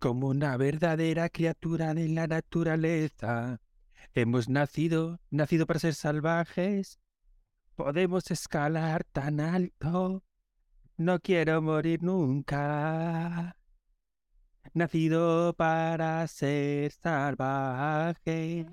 como una verdadera criatura de la naturaleza. Hemos nacido, nacido para ser salvajes. Podemos escalar tan alto. No quiero morir nunca. Nacido para ser salvaje.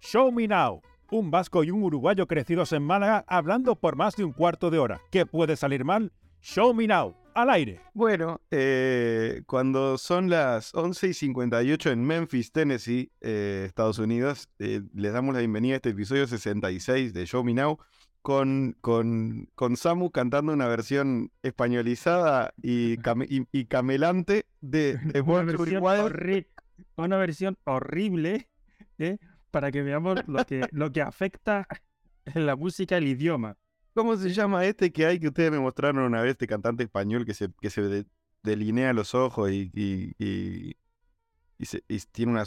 Show Me Now. Un vasco y un uruguayo crecidos en Málaga hablando por más de un cuarto de hora. ¿Qué puede salir mal? Show Me Now. Al aire. Bueno, eh, cuando son las 11 y 58 en Memphis, Tennessee, eh, Estados Unidos, eh, les damos la bienvenida a este episodio 66 de Show Me Now con, con, con Samu cantando una versión españolizada y, came- y- y camelante de, de Una versión, horri- una versión horrible ¿eh? para que veamos lo que, lo que afecta en la música el idioma. ¿Cómo se llama este que hay que ustedes me mostraron una vez, este cantante español que se, que se de- delinea los ojos y, y, y- y se- y tiene una...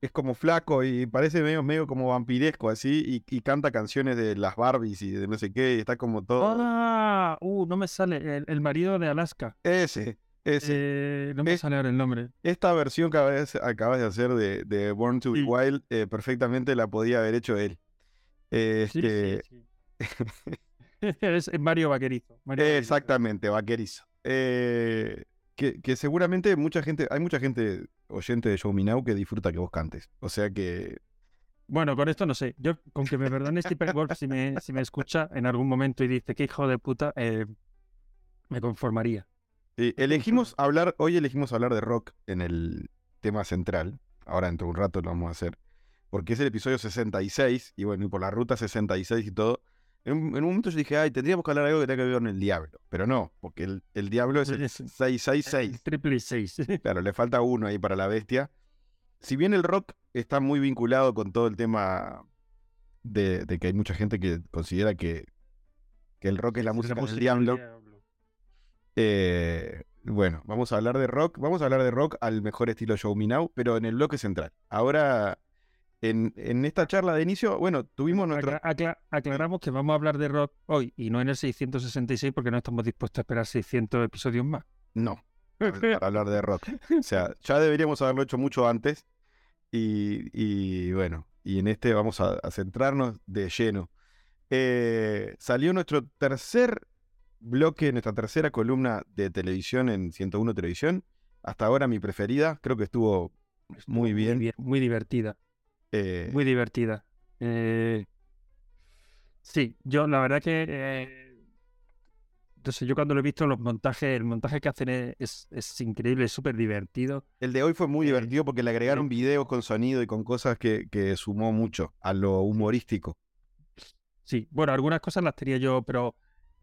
Es como flaco y parece medio, medio como vampiresco así y, canta canciones de las Barbies y de no sé qué y está como todo... Ah, uh, no me sale. El, el marido de Alaska. Ese, ese. Eh, no me Es- sale ahora el nombre. Esta versión que acabas, acabas de hacer de, de Born to Be Sí. Wild eh, perfectamente la podía haber hecho él. Sí, sí, Este, sí. es Mario Vaquerizo. Mario. Exactamente, vaquerizo. Eh, que, que seguramente mucha gente, hay mucha gente oyente de Show Me Now que disfruta que vos cantes. O sea que Bueno, con esto no sé. Yo, con que me perdone Stephen Wolf si me, si me escucha en algún momento y dice que hijo de puta, eh, me conformaría. eh, elegimos hablar, hoy elegimos hablar de rock en el tema central. Ahora dentro de un rato lo vamos a hacer. Porque es el episodio 66 y bueno, y por la ruta 66 y todo. En, un- en un momento yo dije, ay, tendríamos que hablar de algo que tenga que ver con el diablo. Pero no, porque el, el diablo es el Es- 666. Triple seis. Claro, le falta uno ahí para la bestia. Si bien el rock está muy vinculado con todo el tema de, de que hay mucha gente que considera que, que el rock es la música, del diablo, eh, bueno, vamos a hablar de rock. Vamos a hablar de rock al mejor estilo Show Me Now, pero en el bloque central. Ahora, en, en esta charla de inicio, bueno, tuvimos. Acla- acla- aclaramos que vamos a hablar de rock hoy y no en el 666 porque no estamos dispuestos a esperar 600 episodios más. No, para hablar de rock. O sea, ya deberíamos haberlo hecho mucho antes. Y, y bueno, y en este vamos a, a centrarnos de lleno. Eh, salió nuestro tercer bloque, nuestra tercera columna de televisión en 101 Televisión. Hasta ahora mi preferida, creo que estuvo muy bien. Muy divertida. Eh, Muy divertida. Eh, sí, yo la verdad que... eh, no sé, yo cuando lo he visto, los montajes, el montaje que hacen es, es, es increíble, es súper divertido. el de hoy fue muy eh, divertido porque le agregaron videos con sonido y con cosas que, que sumó mucho a lo humorístico. Sí, bueno, algunas cosas las tenía yo, pero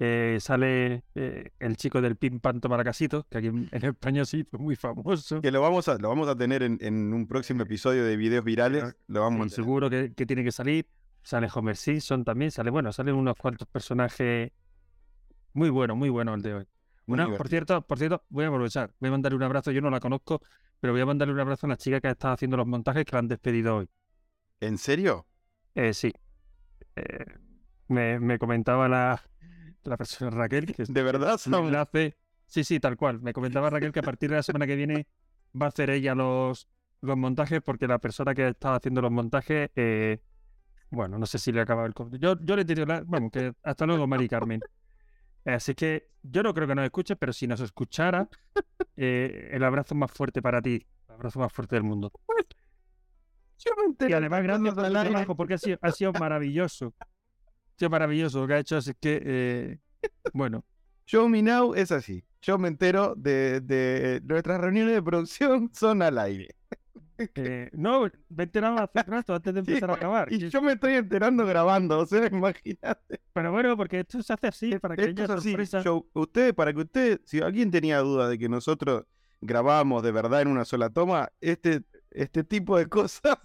eh, sale eh, el chico del Pim Pam Tomaracasito, que aquí en, España sí fue muy famoso. Que lo vamos a, lo vamos a tener en, en un próximo episodio de videos virales. Lo vamos a Sí, tener. seguro que, que tiene que salir. Sale Homer Simpson también, sale, bueno, salen unos cuantos personajes muy buenos, muy buenos el de hoy. Una- por cierto, por cierto, voy a aprovechar, voy a mandarle un abrazo, yo no la conozco, pero voy a mandarle un abrazo a la chica que ha estado haciendo los montajes que la han despedido hoy. ¿En serio? Eh, sí. Eh, me, me comentaba la, la persona Raquel, que es ¿De verdad? un Samu? enlace. Sí, sí, tal cual. Me comentaba Raquel que a partir de la semana que viene va a hacer ella los, los montajes porque la persona que estaba haciendo los montajes, eh, bueno, no sé si le acaba el... con- Yo, yo le diría, la- vamos, que hasta luego, Mari Carmen. Así que yo no creo que nos escuche, pero si nos escuchara, eh, el abrazo más fuerte para ti, el abrazo más fuerte del mundo. Yo me enteré Y además, gracias por aire. trabajo, porque ha sido, ha sido maravilloso. Sido maravilloso lo que ha hecho, así que, eh, bueno, Show Me Now es así. Yo me entero de, de nuestras reuniones de producción son al aire. eh, no, me he enterado hace rato, antes de empezar a acabar. Y yo me estoy enterando grabando, o sea, imagínate. Pero bueno, porque esto se hace así, para que Esto haya es así. usted, para que usted, si alguien tenía duda de que nosotros grabamos de verdad en una sola toma, este, este tipo de cosas,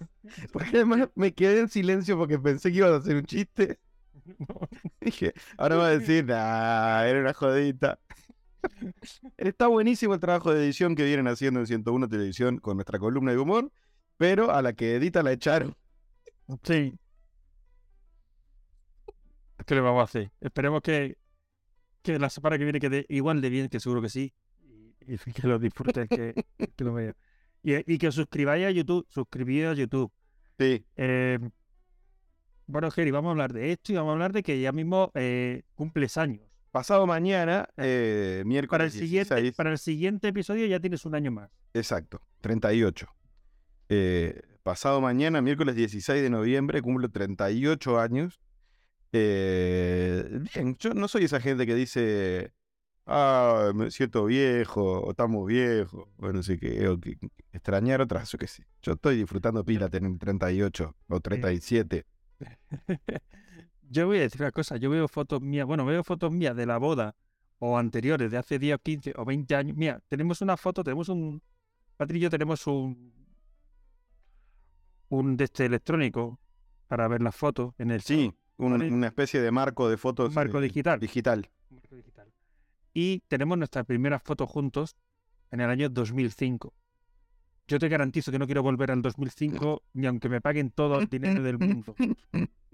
porque además me quedé en silencio porque pensé que ibas a hacer un chiste. Dije, ahora va a decir, nah, era una jodita. Está buenísimo el trabajo de edición que vienen haciendo en 101 Televisión con nuestra columna de humor, pero a la que edita la echaron. Sí. ¿Qué le vamos a hacer? Esperemos que, que la semana que viene quede igual de bien, que seguro que sí. Y, y que lo disfruten, que, que lo vean. Y, y que suscribáis a YouTube, suscribíos a YouTube. Sí, Eh, bueno, Geri, vamos a hablar de esto y vamos a hablar de que ya mismo eh, cumples años. pasado mañana, eh, miércoles Para el, siguiente, 16, para el siguiente episodio ya tienes un año más. Exacto, 38. Eh, pasado mañana, miércoles 16 de noviembre, cumplo 38 años. Eh, bien, yo no soy esa gente que dice, ah, me siento viejo, o estamos viejos, o no sé qué, o que extrañar otras, yo qué sé. Yo estoy disfrutando pila tener 38 o 37. Yo voy a decir una cosa, yo veo fotos mías, bueno, veo fotos mías de la boda o anteriores, de hace 10 o 15 o 20 años. Mira, tenemos una foto, tenemos un... Patri y yo tenemos un... Un de este electrónico para ver las fotos en el Sí, un- una especie de marco de fotos. Un marco eh, digital. Digital. marco digital. Y tenemos nuestras primeras fotos juntos en el año 2005. Yo te garantizo que no quiero volver al 2005 ni aunque me paguen todo el dinero del mundo.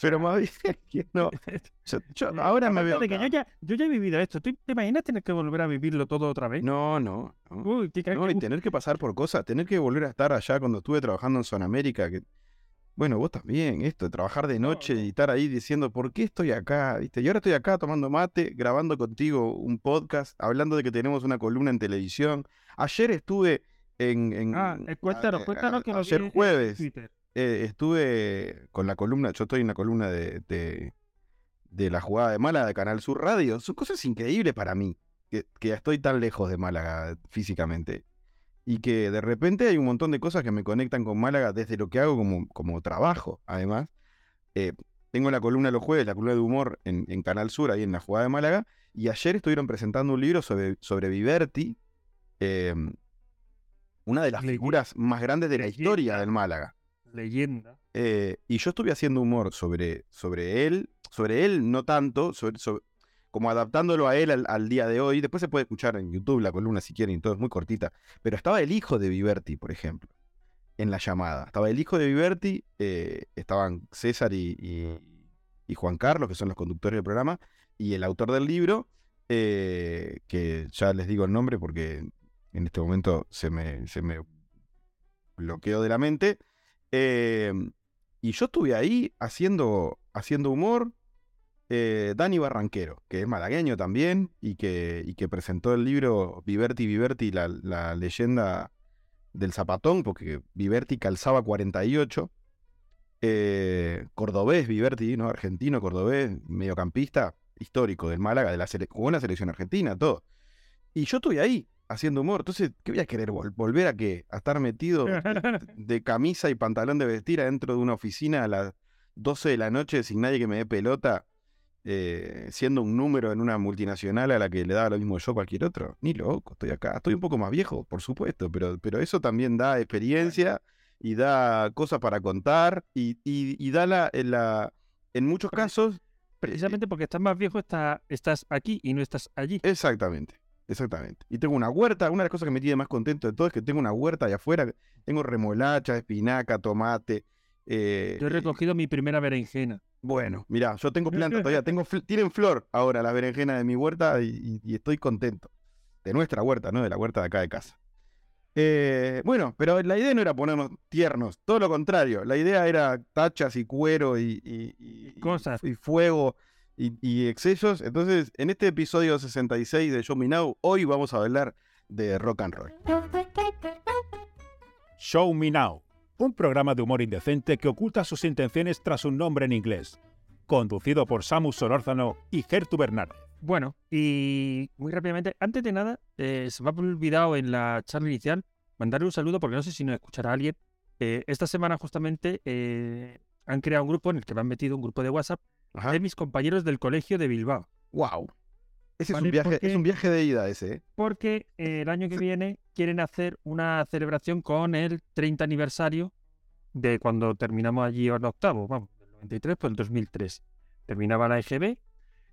Pero más bien que no. Yo, yo ahora me veo. Que yo, ya, yo ya he vivido esto. ¿Tú te imaginas tener que volver a vivirlo todo otra vez? No, no. no. Uy, No, y tener que pasar por cosas, tener que volver a estar allá cuando estuve trabajando en Sudamérica, que bueno, vos también, esto, de trabajar de No, noche no. y estar ahí diciendo, ¿por qué estoy acá? ¿Viste? Y ahora estoy acá tomando mate, grabando contigo un podcast, hablando de que tenemos una columna en televisión. Ayer estuve en... en- Ah, eh, cuéntanos, a- cuéntanos que Ayer jueves eh, estuve con la columna, yo estoy en la columna de, de, de la jugada de Málaga de Canal Sur Radio. Son cosas increíbles para mí, que, que estoy tan lejos de Málaga físicamente. Y que de repente hay un montón de cosas que me conectan con Málaga desde lo que hago como, como trabajo, además. Eh, tengo la columna los jueves, la columna de humor en, en Canal Sur, ahí en la jugada de Málaga. Y ayer estuvieron presentando un libro sobre, sobre Viverti, eh, una de las Leyenda. figuras más grandes de la historia del Málaga. Leyenda. Eh, y yo estuve haciendo humor sobre, sobre él, sobre él no tanto, sobre, sobre- como adaptándolo a él al, día de hoy. Después se puede escuchar en YouTube la columna si quieren, y todo es muy cortita. Pero estaba el hijo de Viverti, por ejemplo, en la llamada. Estaba el hijo de Viverti, eh, estaban César y, y- y Juan Carlos, que son los conductores del programa, y el autor del libro, eh, que ya les digo el nombre porque en este momento se me, se me bloqueó de la mente. Eh, y yo estuve ahí haciendo, haciendo humor. Eh, Dani Barranquero, que es malagueño también y que, y que presentó el libro Viverti Viverti, la, la leyenda del zapatón, porque Viverti calzaba 48. Eh, cordobés, Viverti, ¿no? Argentino, cordobés, mediocampista, histórico del Málaga, de la jugó en la selección argentina, todo. Y yo estuve ahí haciendo humor. Entonces, ¿qué voy a querer? vol- ¿Volver a qué? ¿A estar metido de camisa y pantalón de vestir adentro de una oficina a las 12 de la noche sin nadie que me dé pelota, eh, siendo un número en una multinacional a la que le daba lo mismo yo cualquier otro. Ni loco, estoy acá. Estoy un poco más viejo, por supuesto, pero, pero eso también da experiencia y da cosas para contar y, y- y da la, en la... En muchos casos... Precisamente porque estás más viejo, está, estás aquí y no estás allí. Exactamente, exactamente. Y tengo una huerta, una de las cosas que me tiene más contento de todo es que tengo una huerta allá afuera. Tengo remolacha, espinaca, tomate. eh, Yo he recogido mi primera berenjena. Bueno, mira, yo tengo plantas todavía, tengo fl- tienen flor ahora las berenjenas de mi huerta y, y- y estoy contento. De nuestra huerta, ¿no? De la huerta de acá de casa. Eh, bueno, pero la idea no era ponernos tiernos, todo lo contrario. La idea era tachas y cuero y, y- Cosas. y fuego y, y excesos. Entonces, en este episodio 66 de Show Me Now, hoy vamos a hablar de rock and roll. Show Me Now, un programa de humor indecente que oculta sus intenciones tras un nombre en inglés. Conducido por Samus Solórzano y Gertu Bernard. Bueno, y muy rápidamente, antes de nada, eh, se me ha olvidado en la charla inicial mandarle un saludo porque no sé si nos escuchará alguien. Eh, esta semana justamente eh, han creado un grupo en el que me han metido un grupo de WhatsApp Ajá. de mis compañeros del colegio de Bilbao. Wow. Ese es un viaje, porque- es un viaje de ida ese, ¿eh? Porque eh, el año que viene quieren hacer una celebración con el 30 aniversario de cuando terminamos allí en octavo, vamos, del 93 por el 2003. Terminaba la EGB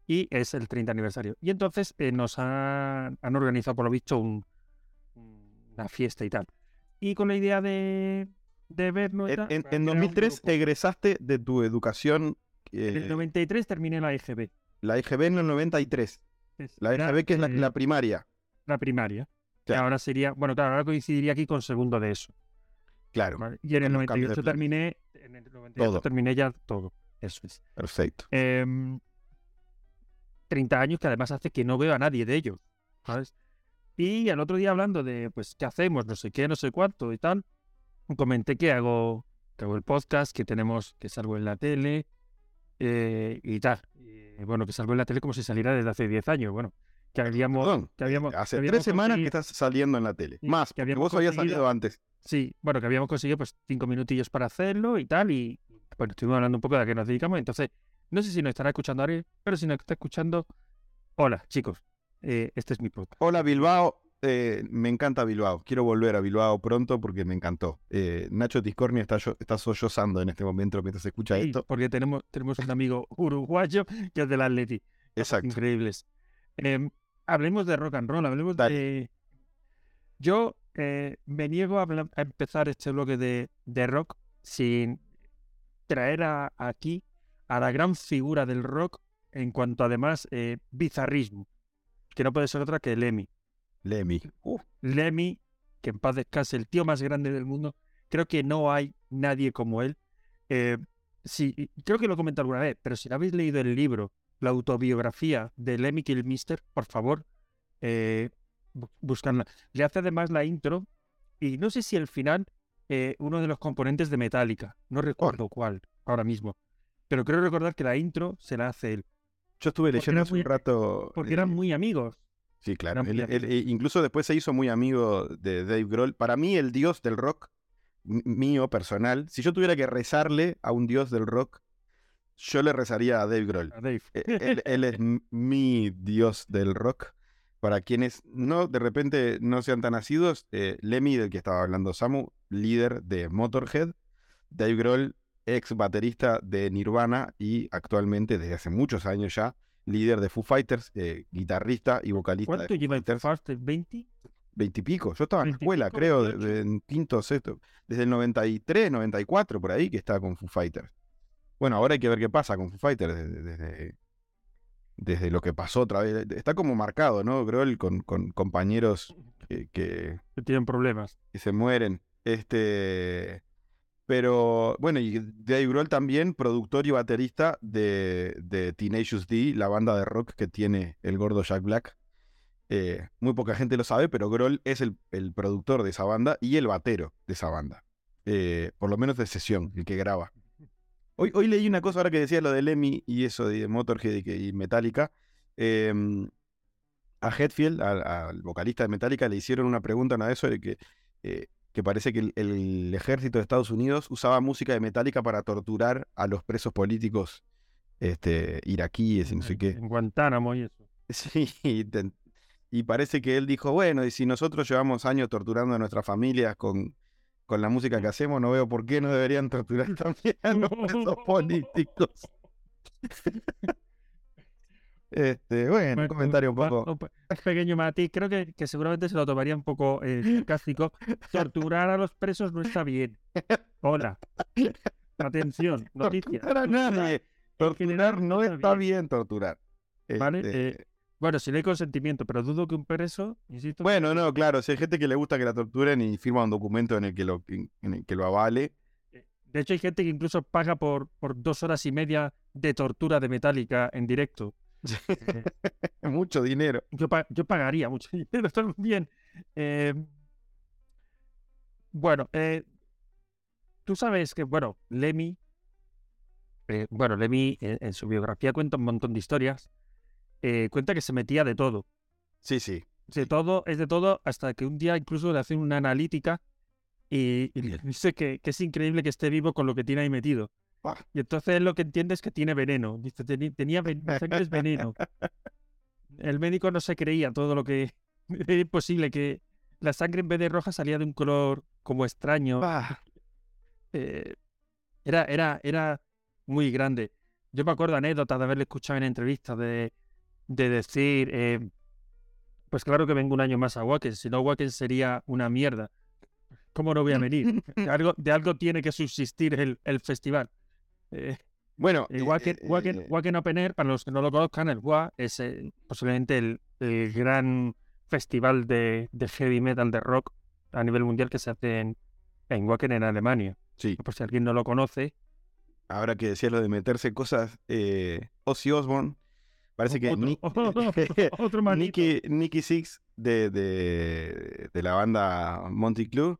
y es el 30 aniversario. Y entonces eh, nos han, han organizado, por lo visto, un- una fiesta y tal. Y con la idea de, de vernos. En, en- pues, en han creado un 2003 grupo. egresaste de tu educación, En eh, el 93 terminé la EGB. la EGB en el 93. La era, EGB que es la, eh, la primaria. la primaria. Que Claro. ahora sería, bueno, claro, ahora coincidiría aquí con segundo de eso. Claro, ¿vale? Y en el Un cambio de 98 planes. terminé, en el 98 Todo. terminé ya todo. Eso es. perfecto. Em, 30 años que además hace que no veo a nadie de ellos, ¿sabes? Y al otro día hablando de, pues, ¿qué hacemos? No sé qué, no sé cuánto y tal, comenté que hago, que hago el podcast, que tenemos, que salgo en la tele eh, y tal. Y, bueno, que salgo en la tele como si saliera desde hace 10 años, bueno, que habíamos... Perdón, que habíamos hace que tres semanas que estás saliendo en la tele. Más, que habíamos vos habías salido antes. Sí, bueno, que habíamos conseguido pues cinco minutillos para hacerlo y tal, y bueno, estuvimos hablando un poco de a qué nos dedicamos, entonces, no sé si nos estará escuchando Ariel, pero si nos está escuchando, hola, chicos, eh, este es mi podcast. Hola Bilbao, eh, me encanta Bilbao. Quiero volver a Bilbao pronto porque me encantó. Eh, Nacho Tiscornia está, está sollozando en este momento mientras escucha Sí, esto. porque tenemos, tenemos un amigo uruguayo que es del Atleti. Exacto. Increíbles. Em, hablemos de rock and roll, hablemos Dale. de... Yo eh, me niego a, empezar este bloque de, de rock sin traer a- aquí a la gran figura del rock en cuanto además bizarrismo, que no puede ser otra que Lemmy. Lemmy. Uh, Lemmy, que en paz descanse, el tío más grande del mundo. Creo que no hay nadie como él. Eh, sí, creo que lo comenté alguna vez, pero si no habéis leído el libro, la autobiografía de Lemmy Kilmister, por favor, eh, bu- buscadla. Le hace además la intro y no sé si el final, eh, uno de los componentes de Metallica, no recuerdo cuál ahora mismo, pero creo recordar que la intro se la hace él, yo estuve leyendo hace un rato. porque eran eh, muy amigos. Sí, claro. Él- él- eh, incluso después se hizo muy amigo de Dave Grohl. Para mí, el dios del rock, mío, personal, si yo tuviera que rezarle a un dios del rock, yo le rezaría a Dave Grohl. a Dave. Eh, Él, él es mi dios del rock. Para quienes no, de repente no sean tan nacidos, eh, Lemmy, del que estaba hablando Samu, líder de Motorhead, Dave Grohl, ex baterista de Nirvana y actualmente, desde hace muchos años ya, líder de Foo Fighters, eh, guitarrista y vocalista ¿Cuánto de Foo lleva el Fighters. Fast? ¿20? Veintipico. Yo estaba en la 20 y escuela, pico, creo, de- 28. de- en quinto, sexto, desde el 93, 94, por ahí, que estaba con Foo Fighters. Bueno, ahora hay que ver qué pasa con Foo Fighters desde, desde, desde lo que pasó otra vez. Está como marcado, ¿no? Grohl con, con compañeros que, que, Que tienen problemas. que se mueren. Este. Pero bueno, y Dave Grohl también, productor y baterista de, de Tenacious D, la banda de rock que tiene el gordo Jack Black. Eh, muy poca gente lo sabe, pero Grohl es el, el productor de esa banda y el batero de esa banda. Eh, por lo menos de sesión, el que graba. Hoy, hoy leí una cosa ahora que decía lo de Lemmy y eso de Motorhead y, Metallica. Em, a Hetfield, al, al vocalista de Metallica, le hicieron una pregunta una vez sobre que, eh, que parece que el, el ejército de Estados Unidos usaba música de Metallica para torturar a los presos políticos este, iraquíes y no sé qué. en Guantánamo y eso. Sí, y, te- y parece que él dijo, bueno, y si nosotros llevamos años torturando a nuestras familias con, con la música que hacemos, no veo por qué no deberían torturar también a los presos políticos. Este, bueno, un comentario un poco... un pe- un pequeño matiz, creo que, que seguramente se lo tomaría un poco eh, sarcástico. Torturar a los presos no está bien. Hola. Atención, noticia. Torturar a nadie. Torturar no está bien. torturar. ¿Vale? Este, Eh, bueno, si le hay consentimiento, pero dudo que un preso, insisto. Bueno, no, claro, si hay gente que le gusta que la torturen y firma un documento en el que lo, en el que lo avale. De hecho, hay gente que incluso paga por, por dos horas y media de tortura de Metallica en directo. Eh, Mucho dinero. Yo, yo pagaría mucho dinero también. Eh, bueno, eh, tú sabes que, bueno, Lemmy, eh, bueno, Lemmy en, en su biografía cuenta un montón de historias. Eh, cuenta que se metía de todo. Sí, sí. De todo, es de todo, hasta que un día incluso le hacen una analítica y, y dice que, que es increíble que esté vivo con lo que tiene ahí metido. Y entonces lo que entiende es que tiene veneno. Dice, "Teni- tenía ven- mi sangre es veneno. El médico no se creía todo lo que... Era imposible que la sangre en vez de roja salía de un color como extraño. Eh, era, era, era muy grande. Yo me acuerdo anécdotas de haberle escuchado en entrevistas de, de decir, eh, pues claro que vengo un año más a Wacken, si no Wacken sería una mierda. ¿Cómo no voy a venir? De algo, de algo tiene que subsistir el, el festival. Eh, Bueno, el eh, Wacken, eh, para los que no lo conozcan, el WA es posiblemente el, el gran festival de, de heavy metal, de rock a nivel mundial que se hace en, en Wacken, en Alemania. Sí, Por si alguien no lo conoce. ahora que decías lo de meterse cosas, eh, Ozzy Osbourne, parece que otro, Nick- otro manito. Nicky, Nicky Six de, de, de la banda Monty Club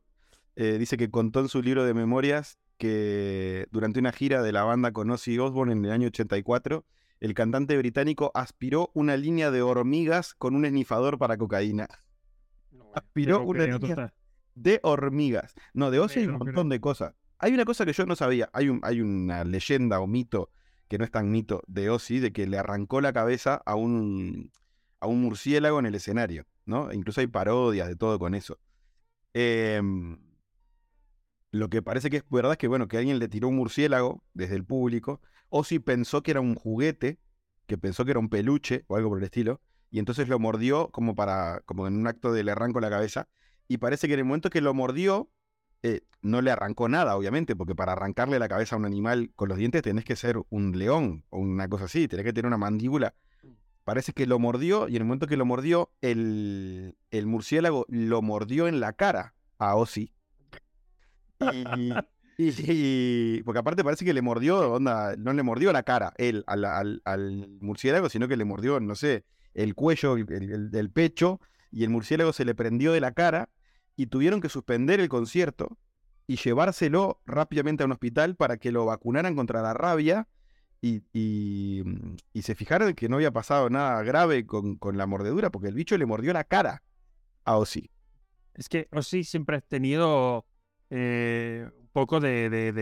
eh, dice que contó en su libro de memorias que durante una gira de la banda con Ozzy Osbourne en el año 84, el cantante británico aspiró una línea de hormigas con un esnifador para cocaína. Aspiró una línea está- de hormigas. No, de Ozzy hay un montón de cosas. Hay una cosa que yo no sabía. Hay, un, hay una leyenda o mito, que no es tan mito, de Ozzy, de que le arrancó la cabeza a un, a un murciélago en el escenario, ¿no? E Incluso hay parodias de todo con eso. Em, lo que parece que es verdad es que, bueno, que alguien le tiró un murciélago desde el público. Ozzy pensó que era un juguete, que pensó que era un peluche o algo por el estilo, y entonces lo mordió como para, como en un acto de le arranco la cabeza. Y parece que en el momento que lo mordió, eh, no le arrancó nada, obviamente, porque para arrancarle la cabeza a un animal con los dientes tenés que ser un león o una cosa así, tenés que tener una mandíbula. Parece que lo mordió y en el momento que lo mordió, el, el murciélago lo mordió en la cara a Ozzy. Y, porque aparte parece que le mordió, onda, no le mordió la cara él al, al- al murciélago, sino que le mordió, no sé, el cuello, el, el- pecho, y el murciélago se le prendió de la cara y tuvieron que suspender el concierto y llevárselo rápidamente a un hospital para que lo vacunaran contra la rabia y, y, y se fijaron que no había pasado nada grave con, con la mordedura, porque el bicho le mordió la cara a Ozzy. Es que Ozzy siempre ha tenido eh, un poco de, de,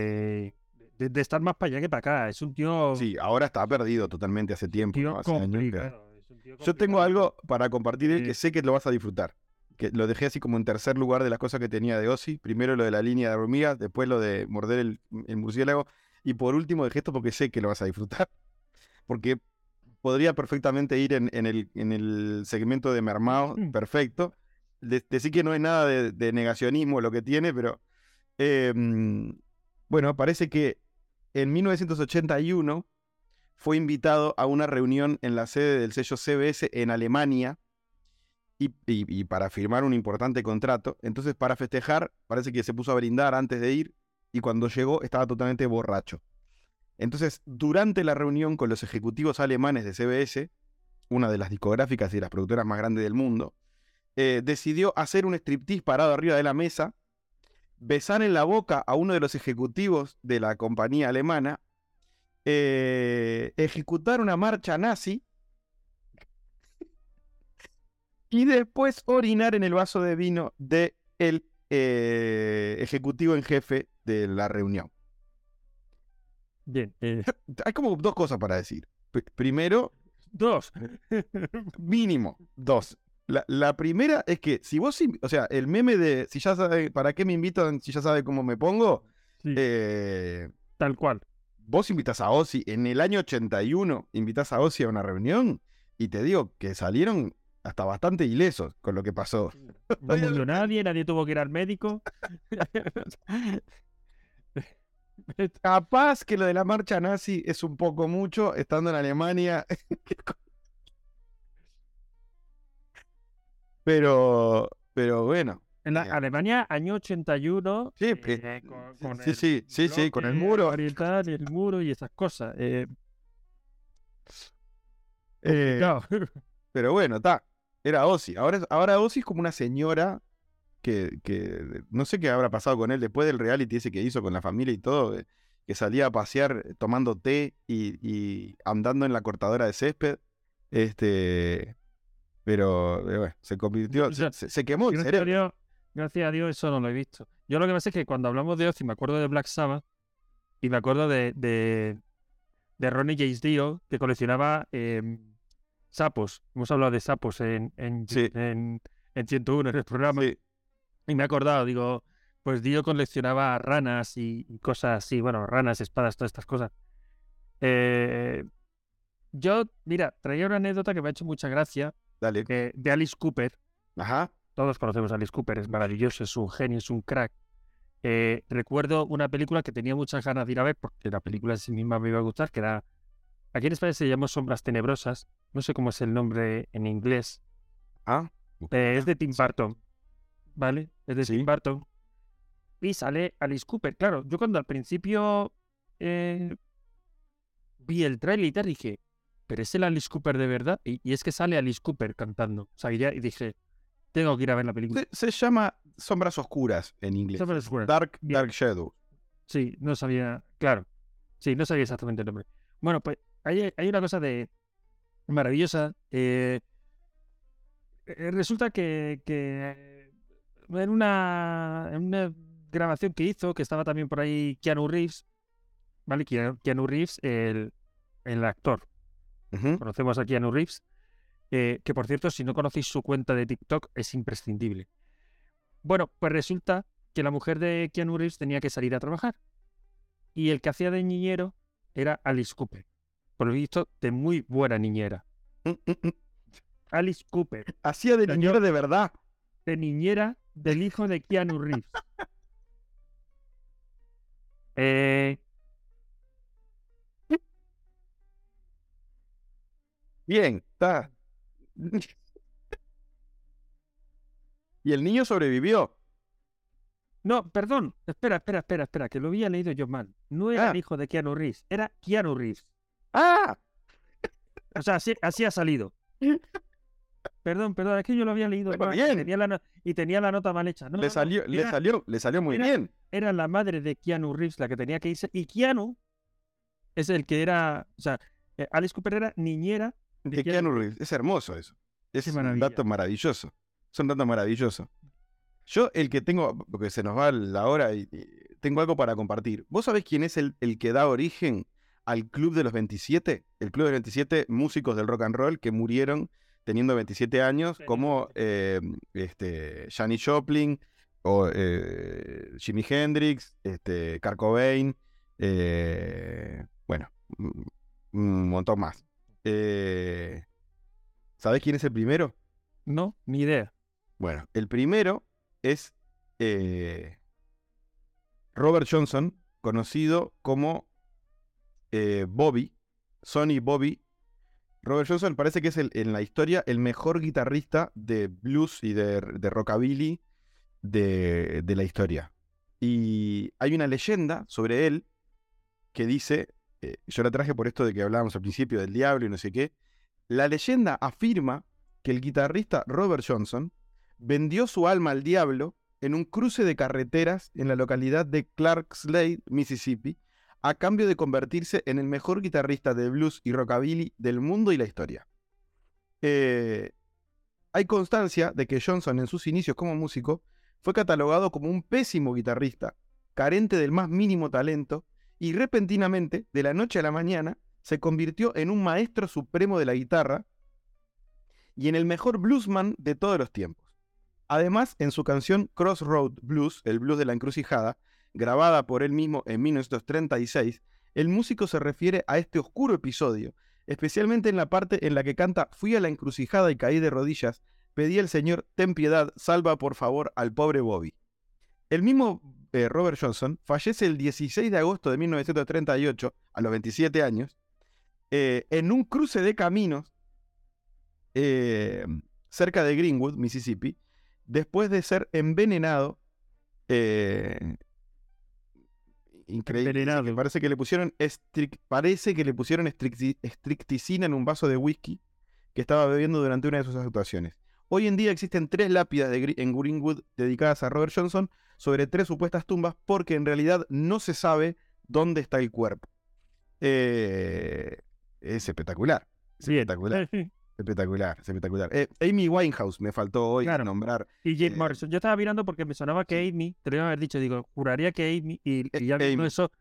de, estar más para allá que para acá. Es un tío, Sí, ahora está perdido totalmente hace tiempo. tío ¿no? Hace años, es tío Yo tengo algo para compartir eh, que sé que lo vas a disfrutar. Que lo dejé así como en tercer lugar de las cosas que tenía de Ozzy. Primero lo de la línea de hormigas, después lo de morder el, el murciélago. Y por último dejé esto porque sé que lo vas a disfrutar. Porque podría perfectamente ir en, en el, en el segmento de mermado, Mm. perfecto. De- decir que no es nada de, de negacionismo lo que tiene, pero mm, bueno, parece que en 1981 fue invitado a una reunión en la sede del sello CBS en Alemania y para firmar un importante contrato. Entonces, para festejar, parece que se puso a brindar antes de ir y cuando llegó estaba totalmente borracho. Entonces, durante la reunión con los ejecutivos alemanes de CBS, una de las discográficas y las productoras más grandes del mundo, eh, decidió hacer un striptease parado arriba de la mesa, besar en la boca a uno de los ejecutivos de la compañía alemana, eh, ejecutar una marcha nazi y después orinar en el vaso de vino del ejecutivo en jefe de la reunión. Bien. eh, Hay como dos cosas para decir. P- primero, dos. mínimo, dos. La, la primera es que si vos, o sea, el meme de si ya sabe, ¿para qué me invitan si ya sabe cómo me pongo? Sí, Eh, tal cual. vos invitas a Ozzy, en el año 81 invitas a Ozzy a una reunión y te digo que salieron hasta bastante ilesos con lo que pasó. No murió nadie, nadie tuvo que ir al médico. Capaz que lo de la marcha nazi es un poco mucho estando en Alemania. pero, pero bueno. En la Eh. Alemania, año 81. Sí, eh, con, sí, con sí, el sí, sí, sí, con el muro. oriental y el muro y esas cosas. Eh, eh. Pero bueno, está. Era Ozzy. Ahora, es- ahora Ozzy es como una señora que, que no sé qué habrá pasado con él después del reality ese que hizo con la familia y todo, que salía a pasear tomando té y, y andando en la cortadora de césped. Este, pero bueno, se convirtió, O sea, se, se quemó el cerebro. Dios, gracias a Dios, eso no lo he visto. Yo lo que pasa es que cuando hablamos de Ozzy, me acuerdo de Black Sabbath y me acuerdo de, de, de Ronnie James Dio, que coleccionaba em, sapos. Hemos hablado de sapos en, en, Sí. en, en 101, en el programa. Sí, Y me he acordado, digo, pues Dio coleccionaba ranas y, y cosas así, bueno, ranas, espadas, todas estas cosas. Eh, yo, mira, traía una anécdota que me ha hecho mucha gracia, dale. de Alice Cooper. Ajá. Todos conocemos a Alice Cooper, es maravilloso, es un genio, es un crack. Eh, recuerdo una película que tenía muchas ganas de ir a ver, porque la película en sí misma me iba a gustar, que era, aquí en España se llamó Sombras Tenebrosas, no sé cómo es el nombre en inglés, Ah, Eh, es de Tim Burton. ¿Vale? Es de Sí. Tim Burton. Y sale Alice Cooper. Claro, yo cuando al principio eh, vi el trailer y dije, ¿pero es el Alice Cooper de verdad? Y, y es que sale Alice Cooper cantando. O sea, y, ya- y dije, tengo que ir a ver la película. Se, se llama Sombras Oscuras en inglés. La escuela. Dark, Bien. Dark Shadow. Sí, no sabía, claro. Sí, no sabía exactamente el nombre. Bueno, pues hay, hay una cosa de maravillosa. eh, eh, resulta que, que en, una, en una grabación que hizo, que estaba también por ahí Keanu Reeves, ¿vale? Keanu, Keanu Reeves, el, el actor. Conocemos a Keanu Reeves, eh, que por cierto, si no conocéis su cuenta de TikTok, es imprescindible. Bueno, pues resulta que la mujer de Keanu Reeves tenía que salir a trabajar. Y el que hacía de niñero era Alice Cooper. Por lo visto, de muy buena niñera. Mm, mm, mm. Alice Cooper, Hacía de niñera de verdad. de niñera del hijo de Keanu Reeves. Eh, Bien, está. y el niño sobrevivió. no, perdón. Espera, espera, espera, espera, que lo había leído yo mal. No era Ah. el hijo de Keanu Reeves, era Keanu Reeves. ¡Ah! O sea, así, así ha salido. Perdón, perdón, es que yo lo había leído mal y tenía la, no- y tenía la nota mal hecha. No, le no, salió, le salió, le salió muy era- bien. Era la madre de Keanu Reeves la que tenía que irse. Y Keanu es el que era. O sea, eh, Alice Cooper era niñera. De Keanu Keanu Reeves. Es hermoso eso. Es un dato maravilloso. Es un dato maravilloso. Yo, el que tengo, porque se nos va la hora y, y tengo algo para compartir. ¿Vos sabés quién es el, el que da origen al Club de los 27? El Club de los 27 músicos del rock and roll que murieron teniendo 27 años, como eh, este, Janis Joplin, o eh, Jimi Hendrix, este, Kurt Cobain, eh, bueno, un montón más. Eh, ¿Sabés quién es el primero? No, ni idea. Bueno, el primero es eh, Robert Johnson, conocido como eh, Bobby, Sonny Bobby. Robert Johnson parece que es el- en la historia el mejor guitarrista de blues y de, de rockabilly de, de la historia. Y hay una leyenda sobre él que dice, eh, yo la traje por esto de que hablábamos al principio del diablo y no sé qué, la leyenda afirma que el guitarrista Robert Johnson vendió su alma al diablo en un cruce de carreteras en la localidad de Clarkslade, Mississippi, a cambio de convertirse en el mejor guitarrista de blues y rockabilly del mundo y la historia. Eh, hay constancia de que Johnson en sus inicios como músico fue catalogado como un pésimo guitarrista, carente del más mínimo talento, y repentinamente, de la noche a la mañana, se convirtió en un maestro supremo de la guitarra y en el mejor bluesman de todos los tiempos. Además, en su canción Crossroad Blues, el blues de la encrucijada, grabada por él mismo en 1936, el músico se refiere a este oscuro episodio, especialmente en la parte en la que canta Fui a la encrucijada y caí de rodillas, pedí al Señor, ten piedad, salva por favor al pobre Bobby. El mismo eh, Robert Johnson fallece el 16 de agosto de 1938, a los 27 años, eh, en un cruce de caminos eh, cerca de Greenwood, Mississippi, después de ser envenenado. eh, increíble. Envenenado. Parece que le pusieron estric- parece que le pusieron estricti- estricticina en un vaso de whisky que estaba bebiendo durante una de sus actuaciones. Hoy en día existen tres lápidas de en Greenwood dedicadas a Robert Johnson sobre tres supuestas tumbas porque en realidad no se sabe dónde está el cuerpo. Eh, es espectacular. es Bien. Espectacular. Espectacular, es espectacular. Eh, Amy Winehouse me faltó hoy Claro. nombrar. Y Jim Eh, Morrison. Yo estaba mirando porque me sonaba que Amy, te lo iba a haber dicho, digo, juraría que Amy, y, Eh, y ya Amy. eso,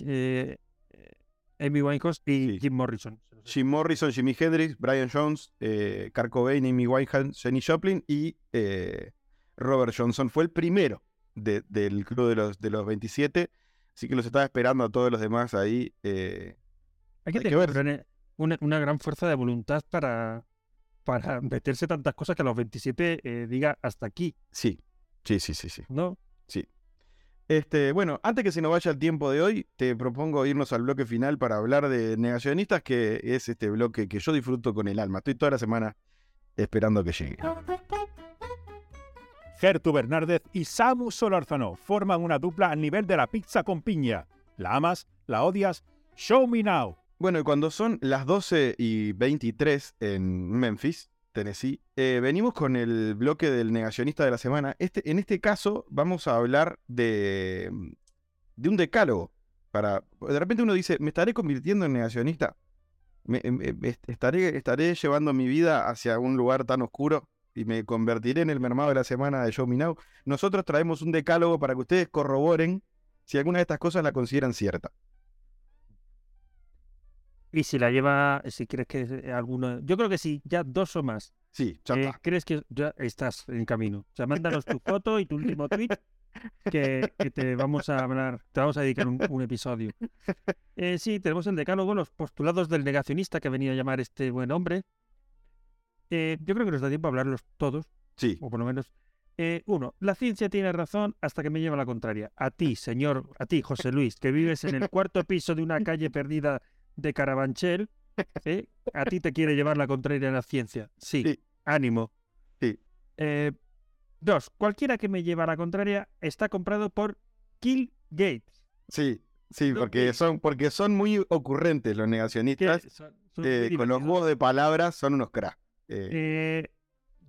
eh, eh, Amy Winehouse y Sí. Jim Morrison. Jim Morrison, Jimi Hendrix, Brian Jones, eh, Kurt Cobain, Amy Winehouse, Jenny Joplin y eh, Robert Johnson. Fue el primero de- del club de los, de los 27. Así que los estaba esperando a todos los demás ahí. eh, Hay que hay que tener ver. una, una- gran fuerza de voluntad para, para meterse tantas cosas que a los 27 eh, diga hasta aquí, sí, sí, sí, sí, sí. ¿no? Este, bueno, antes que se nos vaya el tiempo de hoy, te propongo irnos al bloque final para hablar de negacionistas, que es este bloque que yo disfruto con el alma. Estoy toda la semana esperando que llegue. Gertu Bernárdez y Samu Solórzano forman una dupla al nivel de la pizza con piña. ¿La amas? ¿La odias? Show me now. Bueno, y cuando son las 12 y 23 en Memphis, Tennessee, eh, venimos con el bloque del negacionista de la semana. Este, en este caso vamos a hablar de, de un decálogo. Para, de repente uno dice, ¿me estaré convirtiendo en negacionista? ¿Me, me- me- estaré, ¿Estaré llevando mi vida hacia un lugar tan oscuro? Y me convertiré en el mermado de la semana de Show Me Now. Nosotros traemos un decálogo para que ustedes corroboren si alguna de estas cosas la consideran cierta. Y si la lleva, si crees que eh, alguno. Yo creo que sí, ya dos o más. Sí, ya eh, crees que ya estás en camino. O sea, mándanos tu foto y tu último tweet que, que te vamos a hablar, te vamos a dedicar un, un episodio. Eh, sí, tenemos el decálogo, los postulados del negacionista que venía a llamar este buen hombre. Eh, yo creo que nos da tiempo a hablarlos todos, Sí, o por lo menos. Eh, uno, la ciencia tiene razón hasta que me lleva la contraria. A ti, señor, a ti, José Luis, que vives en el cuarto piso de una calle perdida de Carabanchel, ¿eh? a ti te quiere llevar la contraria la ciencia. Sí, Sí. ánimo. Sí. Dos, cualquiera que me lleva la contraria está comprado por Kill Gates. sí, sí, porque que- son, porque son muy ocurrentes los negacionistas. son- son eh, muy con los juegos de palabras son unos cracks. Eh, Eh,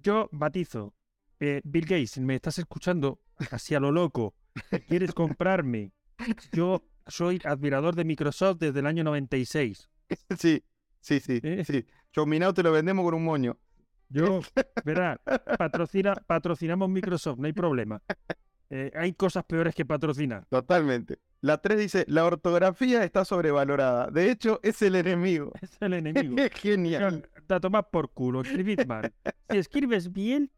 yo batizo. eh, Bill Gates, me estás escuchando así a lo loco, ¿quieres comprarme? Yo soy admirador de Microsoft desde el año 96. sí, sí, sí, eh. sí. Now te lo vendemos con un moño. Yo, verá, patrocina, patrocinamos Microsoft, no hay problema. Eh, hay cosas peores que patrocinar. Totalmente. La 3 dice, la ortografía está sobrevalorada. De hecho, es el enemigo. Es el enemigo. Es genial. A tomar por culo, escribid mal. Si escribes bien,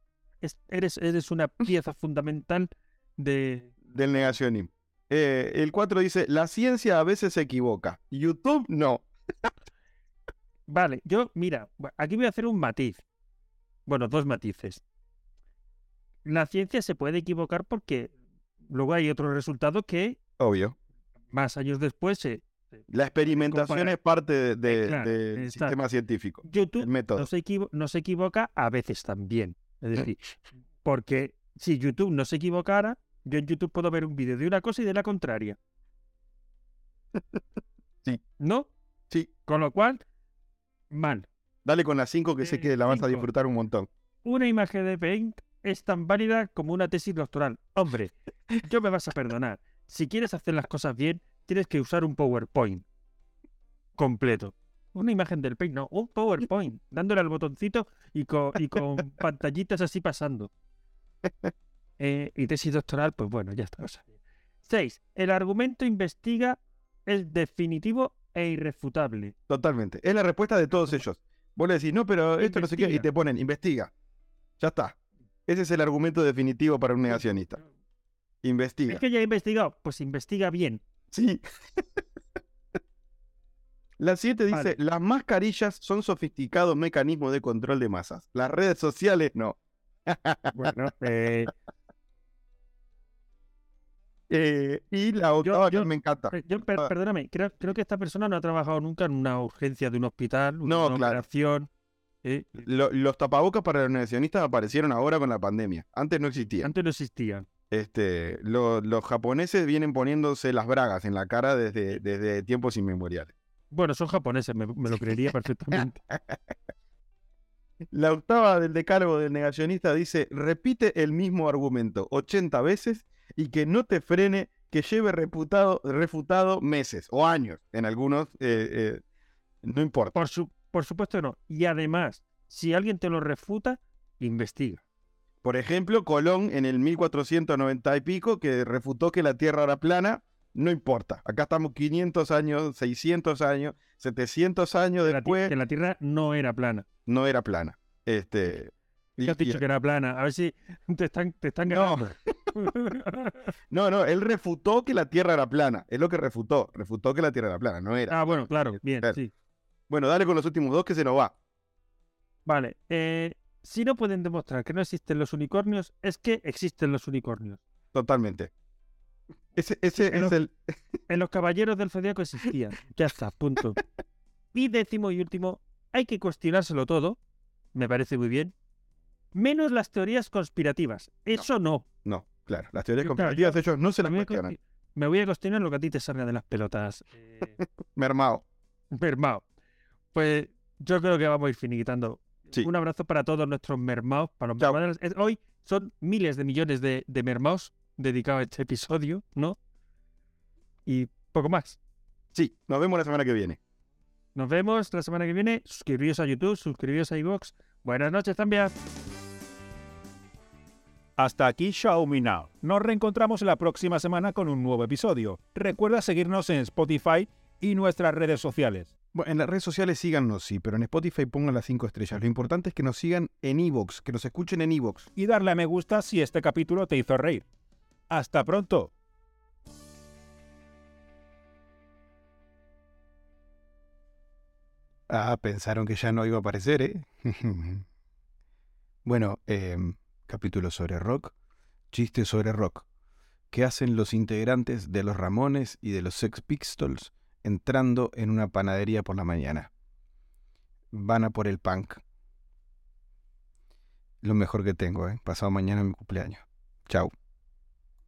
es- eres, eres una pieza fundamental de, Del negacionismo. Eh, el 4 dice, la ciencia a veces se equivoca. YouTube no. Vale, yo, mira, aquí voy a hacer un matiz. Bueno, dos matices. La ciencia se puede equivocar porque luego hay otro resultado que Obvio. más años después se... La experimentación es parte de- Eh, claro, del sistema científico. YouTube no se, equivo- no se equivoca a veces también. Es decir, porque si YouTube no se equivocara, yo en YouTube puedo ver un vídeo de una cosa y de la contraria. Sí. ¿No? Sí. Con lo cual, mal. Dale con la 5 que sé Eh, que la vas a disfrutar un montón. una imagen de Paint es tan válida como una tesis doctoral. Hombre, yo me vas a perdonar. Si quieres hacer las cosas bien, tienes que usar un PowerPoint completo. Una imagen del Paint, no, un PowerPoint, dándole al botoncito y con, y con pantallitas así pasando. Eh, y tesis doctoral, pues bueno, ya está. 6. El argumento investiga es definitivo e irrefutable. Totalmente. Es la respuesta de todos ellos. Vos le decís, no, pero esto no sé qué, y te ponen, investiga. Ya está. Ese es el argumento definitivo para un negacionista. Investiga. Es que ya he investigado, pues investiga bien. Sí. La 7 dice, Vale. las mascarillas son sofisticados mecanismos de control de masas. Las redes sociales no. Bueno, eh, Eh, y la octava que yo- me encanta. Eh, Yo, per- Ah. perdóname, creo, creo que esta persona no ha trabajado nunca en una urgencia de un hospital, No, una claro. operación. eh, Lo- los tapabocas para los negacionistas aparecieron ahora con la pandemia. Antes no existían. antes no existían. Este, lo- los japoneses vienen poniéndose las bragas en la cara desde, desde tiempos inmemoriales. Bueno, son japoneses, me, me lo creería perfectamente. La octava del decálogo del negacionista dice, repite el mismo argumento 80 veces y que no te frene, que lleve reputado, refutado meses o años. En algunos, eh, eh, no importa. Por, su, por supuesto que no. Y además, si alguien te lo refuta, investiga. Por ejemplo, Colón en el 1490 y pico, que refutó que la Tierra era plana, no importa. Acá estamos 500 años, 600 años, 700 años después, que la Tierra no era plana. no era plana. Este, y- ¿Qué has dicho y- que era plana? A ver si te están, te están No. ganando. No, no, él refutó que la Tierra era plana. Es lo que refutó. Refutó que la Tierra era plana, no era. ah, bueno, claro, bien, Claro. sí. Bueno, dale con los últimos dos que se nos va. Vale. eh, si no pueden demostrar que no existen los unicornios, es que existen los unicornios. Totalmente. Ese, es el. En los caballeros del zodiaco existían. Ya está, punto. Y décimo y último, hay que cuestionárselo todo. Me parece muy bien. Menos las teorías conspirativas. Eso no. No, claro. Las teorías claro, conspirativas de ellos no se las cuestionan. cuesti- me voy a cuestionar lo que a ti te salga de las pelotas. Eh, Mermao. mermao. Pues yo creo que vamos a ir finiquitando. Sí. Un abrazo para todos nuestros mermaos. Para los mermaos. Hoy son miles de millones de, de mermaos dedicados a este episodio, ¿no? Y poco más. Sí, nos vemos la semana que viene. Nos vemos la semana que viene. Suscribíos a YouTube, suscribíos a iVoox. Buenas noches también. Hasta aquí Xiaomi Now. Nos reencontramos la próxima semana con un nuevo episodio. Recuerda seguirnos en Spotify y nuestras redes sociales. Bueno, en las redes sociales síganos, sí, pero en Spotify pongan las cinco estrellas. Lo importante es que nos sigan en Evox, que nos escuchen en Evox. Y darle a me gusta si este capítulo te hizo reír. Hasta pronto. Ah, pensaron que ya no iba a aparecer, ¿eh? bueno, em, capítulo sobre rock, chiste sobre rock. ¿Qué hacen los integrantes de los Ramones y de los Sex Pistols entrando en una panadería por la mañana? Van a por el punk. Lo mejor que tengo, ¿eh? Pasado mañana es mi cumpleaños. Chau.